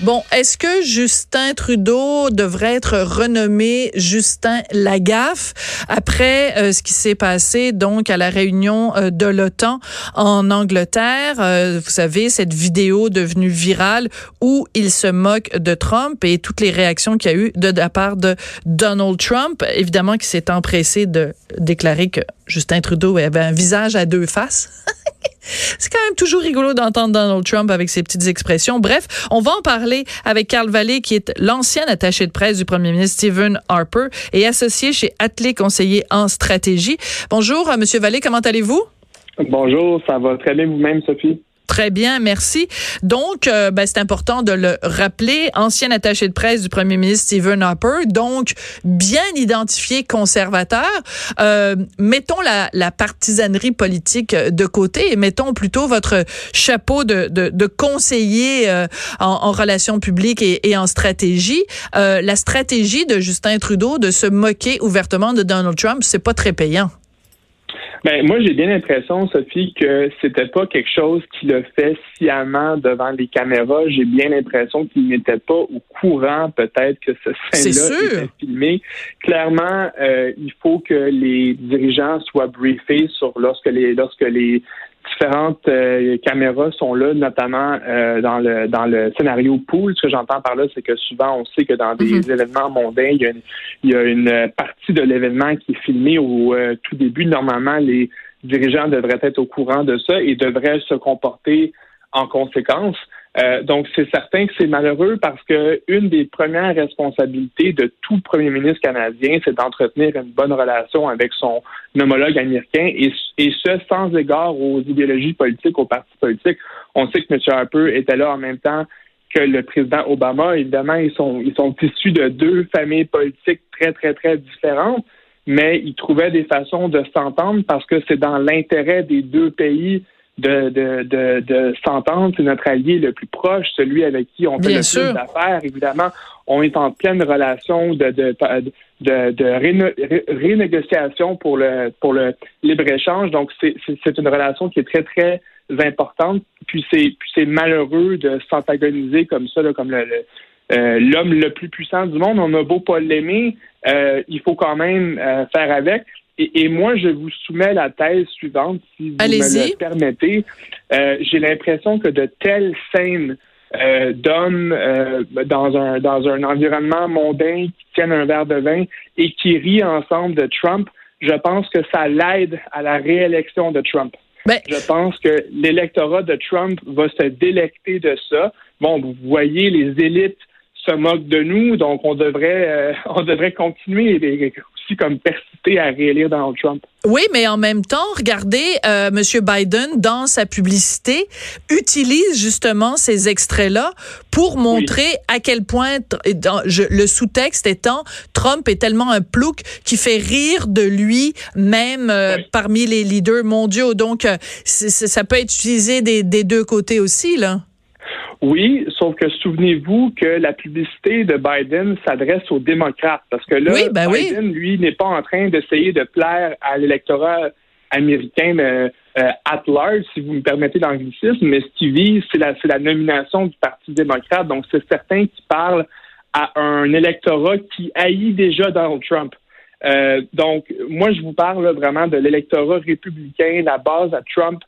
Bon, est-ce que Justin Trudeau devrait être renommé Justin Lagaffe après euh, ce qui s'est passé donc à la réunion euh, de l'OTAN en Angleterre? Euh, vous savez, cette vidéo devenue virale où il se moque de Trump et toutes les réactions qu'il y a eu de, de la part de Donald Trump, évidemment qui s'est empressé de déclarer que Justin Trudeau avait un visage à deux faces. C'est quand même toujours rigolo d'entendre Donald Trump avec ses petites expressions. Bref, on va en parler avec Carl Vallée, qui est l'ancien attaché de presse du premier ministre Stephen Harper et associé chez Atelier Conseiller en stratégie. Bonjour, euh, Monsieur Vallée, comment allez-vous? Bonjour, ça va très bien vous-même, Sophie? Très bien, merci. Donc, euh, ben, c'est important de le rappeler. Ancien attaché de presse du premier ministre Stephen Harper, donc bien identifié conservateur. Euh, mettons la, la, partisanerie politique de côté et mettons plutôt votre chapeau de, conseiller euh, en, en, relations publiques et, et en stratégie. Euh, la stratégie de Justin Trudeau de se moquer ouvertement de Donald Trump, c'est pas très payant. Ben, moi, j'ai bien l'impression, Sophie, que c'était pas quelque chose qu'il a fait sciemment devant les caméras. J'ai bien l'impression qu'il n'était pas au courant, peut-être, que ce scène-là était filmé. Clairement, euh, il faut que les dirigeants soient briefés sur lorsque les, lorsque les différentes euh, caméras sont là, notamment euh, dans le dans le scénario pool. Ce que j'entends par là, c'est que souvent on sait que dans des mm-hmm. événements mondains, il y, a une, il y a une partie de l'événement qui est filmée au euh, tout début. Normalement, les dirigeants devraient être au courant de ça et devraient se comporter en conséquence. Euh, donc, c'est certain que c'est malheureux parce que une des premières responsabilités de tout premier ministre canadien, c'est d'entretenir une bonne relation avec son homologue américain et, et, ce, sans égard aux idéologies politiques, aux partis politiques. On sait que M. Harper était là en même temps que le président Obama. Évidemment, ils sont, ils sont issus de deux familles politiques très, très, très différentes, mais ils trouvaient des façons de s'entendre parce que c'est dans l'intérêt des deux pays de, de, de, de s'entendre. C'est notre allié le plus proche, celui avec qui on fait le plus d'affaires. Évidemment, on est en pleine relation de, de, de, de renégociation pour le, pour le libre-échange. Donc, c'est une relation qui est très, très importante. Puis c'est c'est malheureux de s'antagoniser comme ça, là, comme le, euh, l'homme le plus puissant du monde. On a beau pas l'aimer, euh, il faut quand même euh, faire avec. Et, moi, je vous soumets la thèse suivante, si vous me le permettez. Euh, J'ai l'impression que de telles scènes euh, d'hommes euh, dans un dans un environnement mondain qui tiennent un verre de vin et qui rient ensemble de Trump, je pense que ça l'aide à la réélection de Trump. Ben, je pense que l'électorat de Trump va se délecter de ça. Bon, vous voyez, les élites se moquent de nous, donc on devrait euh, on devrait continuer comme persister à réélire Donald Trump. Oui, mais en même temps, regardez, euh, M. Biden dans sa publicité utilise justement ces extraits-là pour montrer à quel point je, le sous-texte étant Trump est tellement un plouc qui fait rire de lui même euh, parmi les leaders mondiaux. Donc euh, ça peut être utilisé des, des deux côtés aussi là. Oui, sauf que souvenez-vous que la publicité de Biden s'adresse aux démocrates, parce que là, ben Biden, lui, n'est pas en train d'essayer de plaire à l'électorat américain euh, euh, at large, si vous me permettez l'anglicisme, mais ce qui vise, c'est la, la nomination du Parti démocrate. Donc, c'est certain qu'il parle à un électorat qui haït déjà Donald Trump. Euh, donc, moi, je vous parle vraiment de l'électorat républicain, la base à Trump,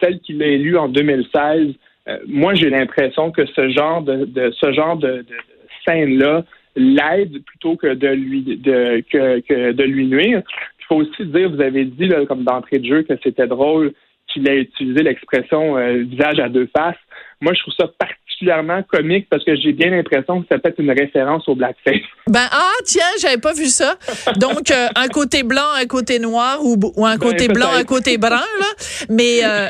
celle qu'il a élue en 2016. Euh, moi, j'ai l'impression que ce genre de, ce genre de, scène-là l'aide plutôt que de lui de que, que de lui nuire. Il faut aussi dire, vous avez dit là, comme d'entrée de jeu que c'était drôle qu'il ait utilisé l'expression euh, visage à deux faces. Moi, je trouve ça particulièrement comique parce que j'ai bien l'impression que c'est peut-être une référence au blackface. Ben ah tiens, j'avais pas vu ça. Donc euh, un côté blanc, un côté noir ou, ou un ben, côté blanc, un côté brun là. Mais euh,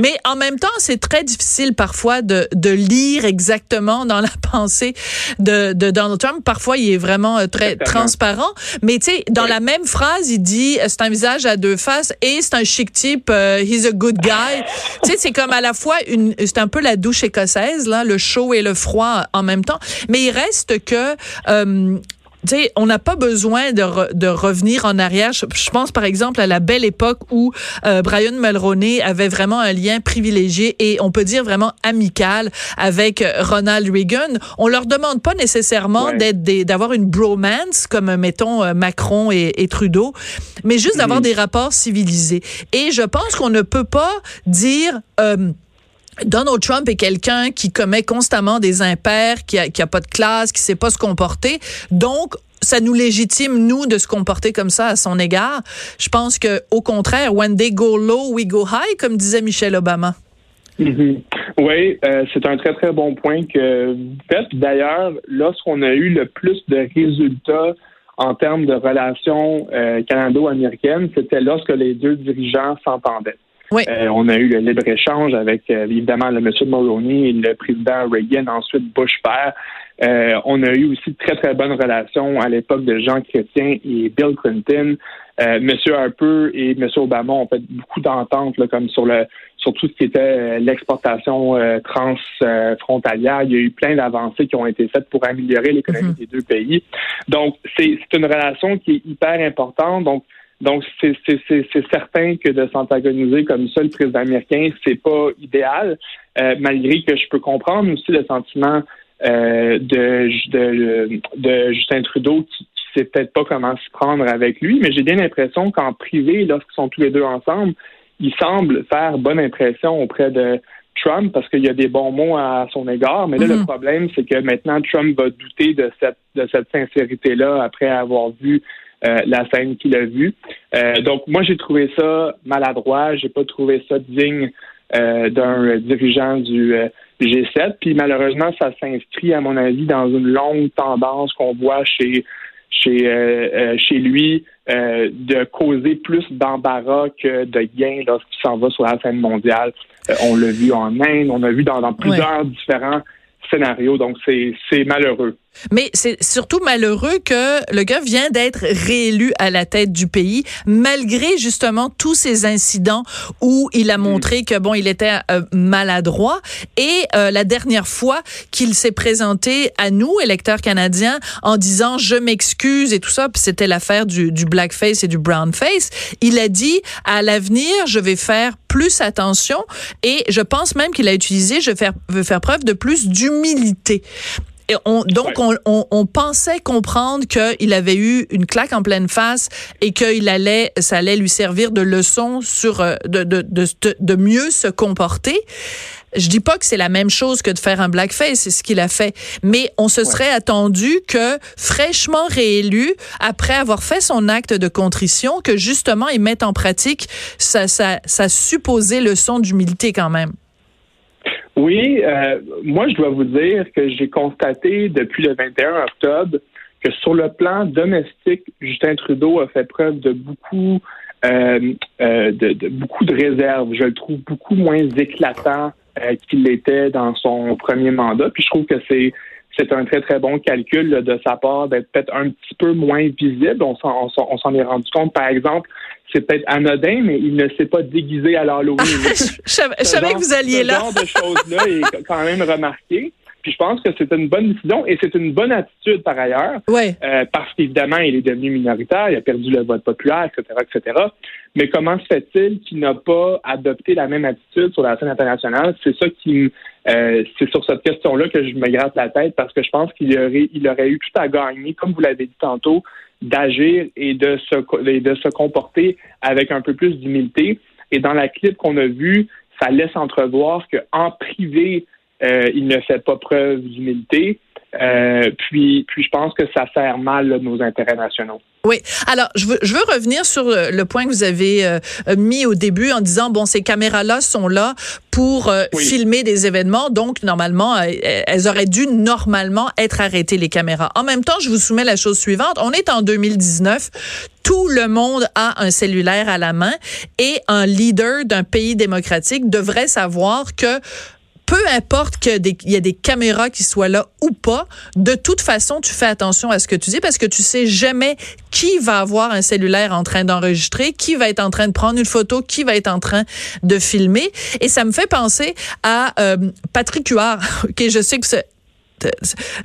mais en même temps, c'est très difficile parfois de, de lire exactement dans la pensée de, de Donald Trump. Parfois, il est vraiment euh, très transparent. Mais tu sais, dans la même phrase, il dit c'est un visage à deux faces et c'est un chic type. he's a good guy. tu sais, c'est comme à la fois une, c'est un peu la douche écossaise là, le chaud et le froid en même temps. Mais il reste que euh, tu sais, on n'a pas besoin de, de revenir en arrière. Je, pense par exemple à la belle époque où euh, Brian Mulroney avait vraiment un lien privilégié et on peut dire vraiment amical avec Ronald Reagan. On leur demande pas nécessairement d'être d'avoir une bromance comme mettons euh, Macron et, et Trudeau, mais juste d'avoir des rapports civilisés. Et je pense qu'on ne peut pas dire euh, Donald Trump est quelqu'un qui commet constamment des impairs, qui a, pas de classe, qui sait pas se comporter. Donc, ça nous légitime nous de se comporter comme ça à son égard. Je pense que au contraire, when they go low, we go high, comme disait Michelle Obama. Mm-hmm. Oui, euh, c'est un très très bon point que vous faites. D'ailleurs, lorsqu'on a eu le plus de résultats en termes de relations euh, canado-américaines, c'était lorsque les deux dirigeants s'entendaient. Euh, on a eu le libre-échange avec euh, évidemment le monsieur Mulroney et le président Reagan, ensuite Bush père. Euh, on a eu aussi de très, très bonnes relations à l'époque de Jean Chrétien et Bill Clinton. monsieur Harper et monsieur Obama ont fait beaucoup d'ententes comme sur le sur tout ce qui était l'exportation transfrontalière. Il y a eu plein d'avancées qui ont été faites pour améliorer l'économie mm-hmm. des deux pays. Donc, c'est une relation qui est hyper importante. Donc, donc, c'est certain que de s'antagoniser comme ça, le président américain, c'est pas idéal, euh, malgré que je peux comprendre aussi le sentiment euh, de, de, de, Justin Trudeau qui, qui sait peut-être pas comment se prendre avec lui, mais j'ai bien l'impression qu'en privé, lorsqu'ils sont tous les deux ensemble, il semble faire bonne impression auprès de Trump parce qu'il y a des bons mots à son égard. Mais là, le mm-hmm. problème, c'est que maintenant, Trump va douter de cette, de cette sincérité-là après avoir vu euh, la scène qu'il a vue. Euh, donc, moi, j'ai trouvé ça maladroit. J'ai pas trouvé ça digne euh, d'un dirigeant du G7. Puis malheureusement, ça s'inscrit, à mon avis, dans une longue tendance qu'on voit chez chez chez lui de causer plus d'embarras que de gains lorsqu'il s'en va sur la scène mondiale. on l'a vu en Inde, on a vu dans, dans plusieurs différents scénarios. Donc c'est malheureux. Mais c'est surtout malheureux que le gars vient d'être réélu à la tête du pays, malgré justement tous ces incidents où il a montré que bon, il était euh, maladroit. Et euh, la dernière fois qu'il s'est présenté à nous, électeurs canadiens, en disant je m'excuse et tout ça, puis c'était l'affaire du, du blackface et du brownface, il a dit à l'avenir je vais faire plus attention et je pense même qu'il a utilisé je veux faire preuve de plus d'humilité donc, on, pensait comprendre qu'il avait eu une claque en pleine face et qu'il allait, ça allait lui servir de leçon sur euh, de, de, de, de mieux se comporter. Je dis pas que c'est la même chose que de faire un blackface, c'est ce qu'il a fait, mais on se serait attendu que fraîchement réélu, après avoir fait son acte de contrition, que justement il mette en pratique sa, sa, sa supposée leçon d'humilité quand même. Oui, euh, moi, je dois vous dire que j'ai constaté depuis le 21 octobre que sur le plan domestique, Justin Trudeau a fait preuve de beaucoup, euh, euh, de, beaucoup de réserve. Je le trouve beaucoup moins éclatant qu'il l'était dans son premier mandat. Puis je trouve que c'est c'est un très, très bon calcul de sa part d'être peut-être un petit peu moins visible. On s'en est rendu compte, par exemple, c'est peut-être anodin, mais il ne s'est pas déguisé à l'Halloween. je, savais que vous alliez là. Ce genre de choses-là est quand même remarqué. Puis je pense que c'est une bonne décision et c'est une bonne attitude par ailleurs. Ouais. Euh, parce qu'évidemment, il est devenu minoritaire, il a perdu le vote populaire, etc., etc. Mais comment se fait-il qu'il n'a pas adopté la même attitude sur la scène internationale? C'est ça qui euh, c'est sur cette question-là que je me gratte la tête parce que je pense qu'il aurait, il aurait eu tout à gagner, comme vous l'avez dit tantôt, d'agir et de se, et de se comporter avec un peu plus d'humilité. Et dans la clip qu'on a vue, ça laisse entrevoir qu'en privé, euh, il ne fait pas preuve d'humilité. Euh, puis, puis je pense que ça sert mal nos intérêts nationaux. Oui. Alors, je veux, je veux revenir sur euh, le point que vous avez euh, mis au début en disant, bon, ces caméras-là sont là pour euh, filmer des événements, donc normalement, elles auraient dû normalement être arrêtées, les caméras. En même temps, je vous soumets la chose suivante. On est en 2019. Tout le monde a un cellulaire à la main et un leader d'un pays démocratique devrait savoir que peu importe qu'il y a des caméras qui soient là ou pas, de toute façon, tu fais attention à ce que tu dis parce que tu sais jamais qui va avoir un cellulaire en train d'enregistrer, qui va être en train de prendre une photo, qui va être en train de filmer. Et ça me fait penser à euh, Patrick Huard, que je sais que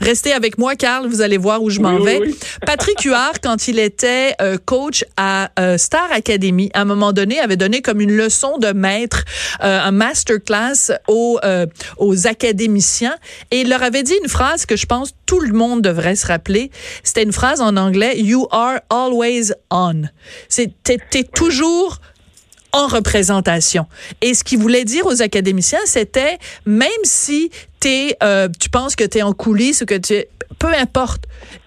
restez avec moi, Carl, vous allez voir où je m'en vais. Patrick Huard, quand il était euh, coach à euh, Star Academy, à un moment donné, avait donné comme une leçon de maître, euh, un masterclass aux, aux académiciens, et il leur avait dit une phrase que je pense tout le monde devrait se rappeler. C'était une phrase en anglais, You are always on. C'est t'es toujours en représentation. Et ce qu'il voulait dire aux académiciens, c'était même si es, euh, tu penses que tu es en coulisses ou que tu es, peu importe,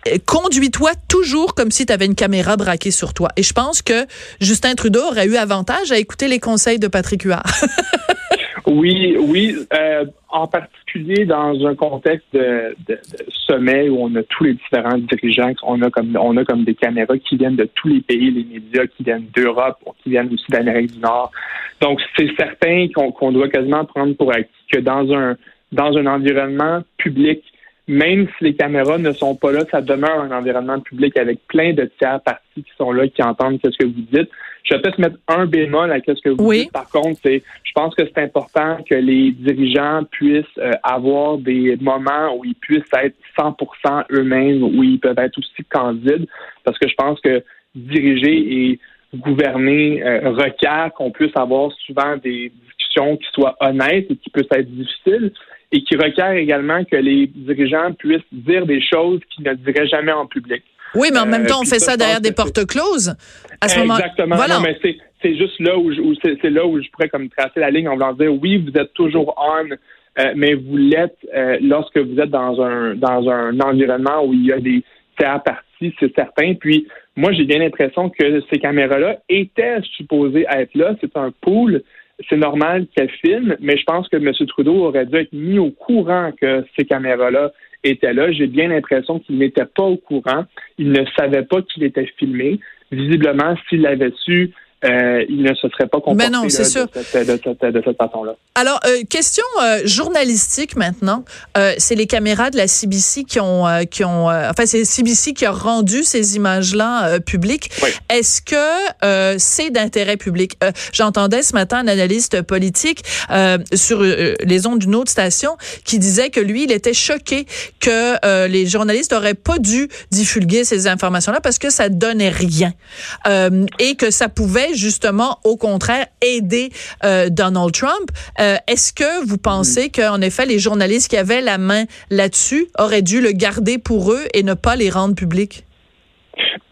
euh, conduis-toi toujours comme si tu avais une caméra braquée sur toi. Et je pense que Justin Trudeau aurait eu avantage à écouter les conseils de Patrick Huard. oui, oui. Euh, en particulier dans un contexte de, sommet où on a tous les différents dirigeants, on a comme on a comme des caméras qui viennent de tous les pays, les médias qui viennent d'Europe, qui viennent aussi d'Amérique du Nord. Donc c'est certain qu'on doit quasiment prendre pour acquis que dans un dans un environnement public, même si les caméras ne sont pas là, ça demeure un environnement public avec plein de tiers parties qui sont là, qui entendent ce que vous dites. Je vais peut-être mettre un bémol à ce que vous dites. Par contre, c'est, je pense que c'est important que les dirigeants puissent euh, avoir des moments où ils puissent être 100% eux-mêmes, où ils peuvent être aussi candides, parce que je pense que diriger et gouverner euh, requiert qu'on puisse avoir souvent des discussions qui soient honnêtes et qui puissent être difficiles et qui requiert également que les dirigeants puissent dire des choses qu'ils ne diraient jamais en public. Oui, mais en même euh, temps, on fait ça, derrière des portes closes. À ce moment Exactement. Voilà. Non, mais c'est juste là où, c'est là où je pourrais comme tracer la ligne en voulant dire oui, vous êtes toujours on, euh, mais vous l'êtes euh, lorsque vous êtes dans un dans un environnement où il y a des tiers parties, c'est certain. Puis moi, j'ai bien l'impression que ces caméras-là étaient supposées être là. C'est un pool c'est normal qu'elle filme, mais je pense que M. Trudeau aurait dû être mis au courant que ces caméras-là étaient là. J'ai bien l'impression qu'il n'était pas au courant. Il ne savait pas qu'il était filmé. Visiblement, s'il l'avait su, euh, il ne se serait pas comporté non. De, cette, façon-là. Alors, euh, question euh, journalistique maintenant. c'est les caméras de la CBC qui ont, qui ont, enfin, c'est CBC qui a rendu ces images-là publiques. Est-ce que c'est d'intérêt public? J'entendais ce matin un analyste politique sur les ondes d'une autre station qui disait que lui, il était choqué que les journalistes auraient pas dû divulguer ces informations-là parce que ça donnait rien et que ça pouvait justement, au contraire, aider euh, Donald Trump. Euh, est-ce que vous pensez qu'en effet, les journalistes qui avaient la main là-dessus auraient dû le garder pour eux et ne pas les rendre publics?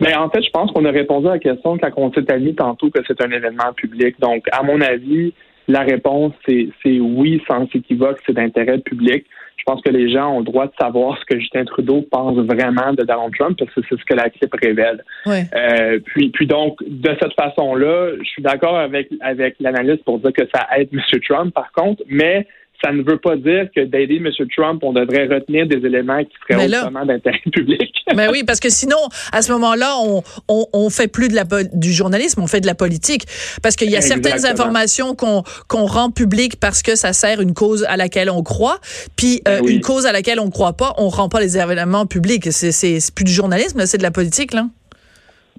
Mais en fait, je pense qu'on a répondu à la question quand on s'est admis tantôt que c'est un événement public. Donc, à mon avis, la réponse, c'est oui, sans équivoque, c'est d'intérêt public je pense que les gens ont le droit de savoir ce que Justin Trudeau pense vraiment de Donald Trump parce que c'est ce que la clip révèle. Euh, puis, puis donc, de cette façon-là, je suis d'accord avec, avec l'analyste pour dire que ça aide M. Trump, par contre, mais ça ne veut pas dire que d'aider M. Trump, on devrait retenir des éléments qui seraient autrement d'intérêt public. Mais oui, parce que sinon, à ce moment-là, on, on, on, fait plus de la, du journalisme, on fait de la politique. Parce qu'il y a certaines informations qu'on qu'on rend publiques parce que ça sert une cause à laquelle on croit, puis euh, ben une cause à laquelle on croit pas, on rend pas les événements publics. C'est plus du journalisme, c'est de la politique, là.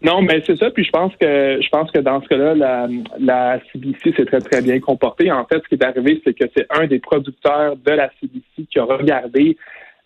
Non, mais c'est ça. Puis je pense que je pense que dans ce cas-là, la, la CBC s'est très très bien comportée. En fait, ce qui est arrivé, c'est que c'est un des producteurs de la CBC qui a regardé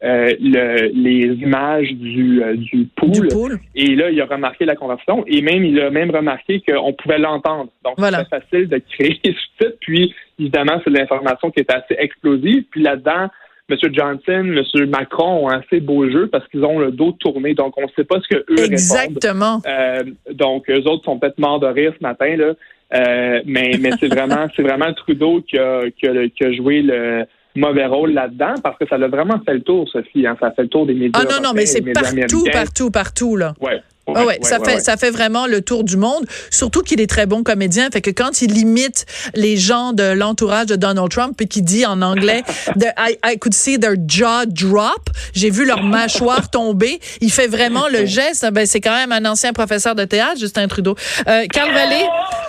euh, le, les images du, euh, du, pool, Et là, il a remarqué la conversation et même il a même remarqué qu'on pouvait l'entendre. Donc, c'est facile de créer des sous-titres. Puis, évidemment, c'est de l'information qui est assez explosive. Puis là-dedans, M. Johnson, M. Macron ont assez beau jeu parce qu'ils ont le dos tourné, donc on ne sait pas ce que eux Exactement. Euh, donc eux autres sont peut-être morts de rire ce matin là, euh, mais mais c'est vraiment c'est vraiment Trudeau qui a, qui a, qui a joué le mauvais rôle là-dedans parce que ça a vraiment fait le tour, Sophie. Hein, ça a fait le tour des médias. Ah non, non, mais c'est partout, partout, partout, là. Ouais. Ouais, ouais, ça fait ça fait vraiment le tour du monde. Surtout qu'il est très bon comédien, fait que quand il imite les gens de l'entourage de Donald Trump et qu'il dit en anglais, I, I, could see their jaw drop, j'ai vu leur mâchoire tomber. Il fait vraiment le geste. Ben c'est quand même un ancien professeur de théâtre, Justin Trudeau. Euh, Carl Vallée,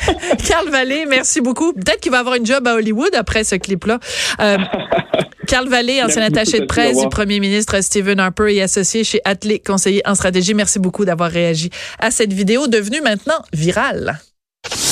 Carl Vallée, merci beaucoup. Peut-être qu'il va avoir une job à Hollywood après ce clip-là. Euh, Carl Vallée, ancien attaché de presse du premier ministre Stephen Harper et associé chez Atlee, conseiller en stratégie. Merci beaucoup d'avoir réagi à cette vidéo devenue maintenant virale.